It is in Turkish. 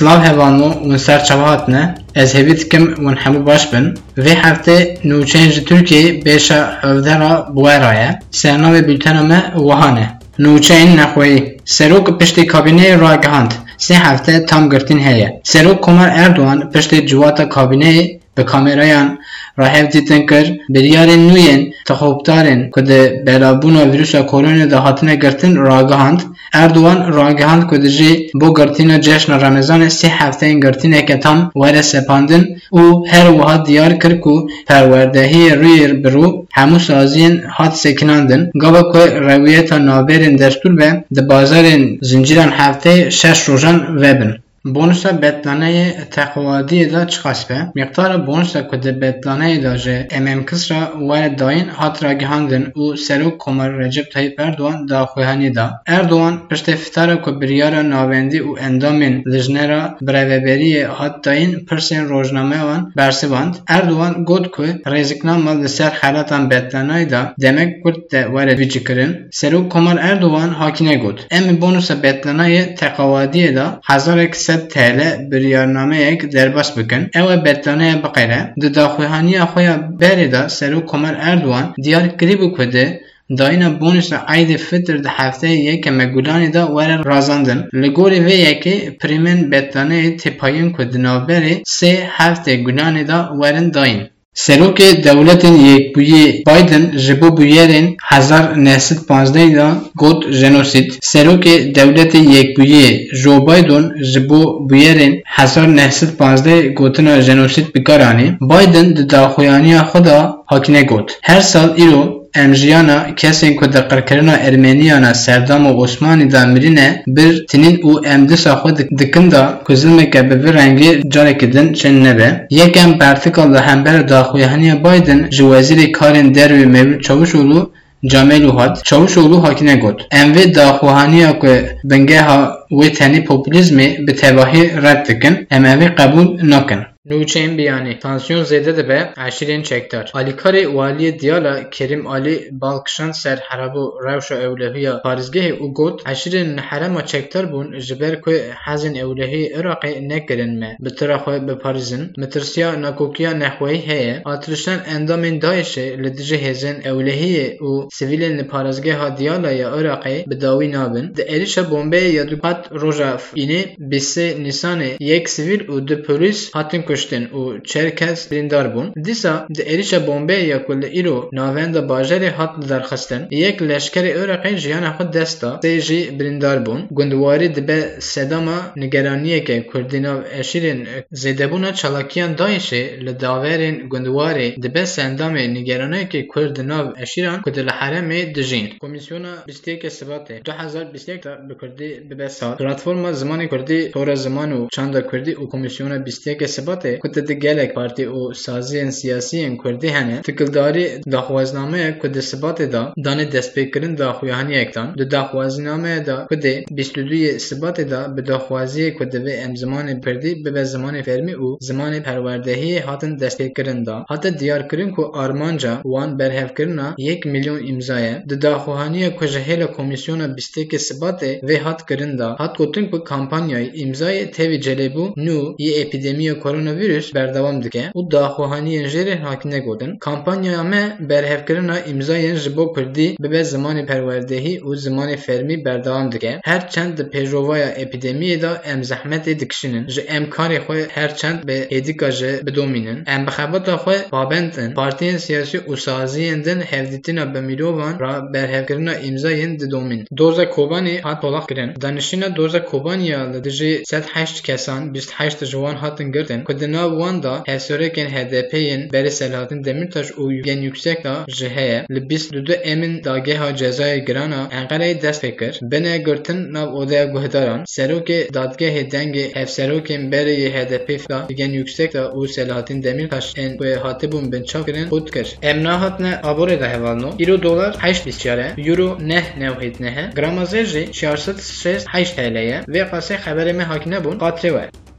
Slav hevalno û serçava hatine ez hevî dikim wan hemû baş bin. Vê heftê nûçeyên ji Tirkiyeyê bêşa hevdera Bwera ye. Sernavê bültena me wiha ne. Nûçeyên nexweyî. Serok piştî kabîneyê ragihand. Sê hefte tam girtin heye. Serok Komar Erdoğan piştî civata kabîneyê bi kamerayan rahev dîtin kir biryarên nû yên texopdarên ku di belabûna vîrusa koronayê de hatine girtin ragihand اردوان راگهاند کو دجی بو گرتینا جشن رمضان سه هفته گرتینه که تام ور سپاندن او هر وها دیار کر کو پروردهی روی برو همو سازین هات سکناندن گاوا کو تا نابرین دستور به د بازار زنجیران هفته شش روزان وبن Bonusa betlaneyê teqwadiyê da çi qas be? Miqdara bonusa ku di betlaneyê ji MM ra were dayîn hat ragihandin û Serok Komar Recep Tayyip Erdoğan daxuyanî da. Erdoğan piştê fitara ku biryara navendî û endamên lijnera birêveberiyê hat dayîn pirsên rojnameya wan bersivand. Erdoğan got ku rêziknama li ser helatan betlanayê demek Kurd de were bicîkirin. Serok Komar Erdoğan hakine got. Em bonusa betlanayê teqwadiyê da hezarek 600 تل بریارنامه یک درباس بکن او بردانه بقیره دو داخوهانی اخویا بریده سرو کمر اردوان دیار کریبو کده داینا بونس عید فتر ده هفته یک مگولانی دا وره رازاندن. لگوری وی یکی پریمن بتانه تپایین که دنابری سه هفته گولانی دا ورن داین. سروک دولت یک بویه بایدن جبو بویرین هزار نهست پانزده دا گوت جنوسید سروک دولت یک بویه جو بایدن جبو بویرین هزار نهست پانزده گوتن جنوسید بکارانی بایدن دا خویانی خدا حاکنه گوت هر سال ایرو em jiyana kesên ku di qirkirina Ermeniyana Serdam û Osmanî da mirîne bir tînin û em disa xwe dikin da ku zilmeke bi vî rengî carekî din çin nebe. Yekem bertika li hembera daxuyaniya Biden ji Wezîrê Karên Derve Mevlût Çavuşoğlu Camêlû hat Çavuşoğlu hakine got. Em vê daxuyaniya ku bingeha wê tenê populîzmê bi tevahî red dikin em nakin. Nûçeyên biyanî tansiyon zêde dibe eşîrên çekdar. Alîkarê waliyê Diyala Kerim Alî balkişand ser herabû rewşa ewlehiya parêzgehê û got eşîrên herema çekdar bûn ji ber ku hezên ewlehiyê Iraqê nekirin me bi tira xwe biparêzin. Mitirsiya nakokiya nexweyî heye atirişan endamên Daişê li dijî hêzên ewlehiyê û sivîlên li parêzgeha Diyala ya Iraqê bi dawî nabin. Di êrişa bombeyê ya dukat roja înê bîsê Nîsanê yek sivîl û du polîs hatin kuştin û çer kes birîndar bûn. Dîsa di êrişa bombeyê ku li îro navenda bajarê hat lidarxistin, yek leşkerê Iraqê jiyana xwe dest da, sê jî birîndar bûn. Gundwarî dibe sedama nigeraniyeke Kurdî nav eşîrên zêdebûna çalakiyan Daişê li daverên Gundwarê dibe sendamê nigeraniyekê Kurd di nav eşîran ku di li heremê dijîn. Komîsyona bîstiyekê Sibatê 2021 da bi Kurdî bibe sal. Platforma Zimanê Kurdî, Tora Ziman û Çanda Kurdî û Komîsyona bîstiyekê Sibatê ku di gelek partî û saziyên siyasiyên Kurdî hene tikildarî daxwazinameyek ku di Sibatê da danê destpêkirin daxuyaniyekdan di daxwazinameye da ku dê bîst û duyê Sibatê da bi daxwaziyê ku divê em zimanê pirdî bibe zimanê fermî û zimanê perwerdehiyê hatin destpêkirin da. Hate diyarkirin ku armanca wan berhevkirina yek milyon îmzaye di daxuhaniya ku ji hêla Komîsyona bîstêkê Sibatê vê hat kirin da. Hat gotin ku kampanyayê îmzayê tevî celêbû nû yê epîdemiya koronavirüs berdewam dike û daxuhaniyên jêrên hakine gotin kampanyaya me berhevkirina îmzayên ji bo Kurdî bibe zimanê perwerdehî û zimanê fermî berdewam dike. Her çend di pêjovaya epîdemiyê da em zehmetê dikişînin ji em karê her çend bi êdika ji bidomînin. Em bi xebata xwe pabend in partiyên siyasî û saziyên din hevdîtina bi mirovan ra berhevkirina îmzayên didomîn doza Kobanî hat tolaq kirin. Danişîna doza Kobaniya li dijî sed heşt kesan bîst heşt ji wan hatin girtin di nav wan da hevserekên HDP'yên berê Selahattin Demirtaş û yên yüksek da ji heye li bîst û du emên dageha cezayê girana Enqereyê dest pê kir bine girtin nav odeya guhdaran serokê dadgehê dengê hevserokên berê HDP da yên yüksek da û Selahattin Demirtaş ên ku hatibûn binçav kirin xut kir em nahatine aborê de hevalno îro dolar heşt bîstyar e euro neh newhêt nehe gramazê jî 400 heşt TL ye vê qasê xeberê me hakine bûn qatrê we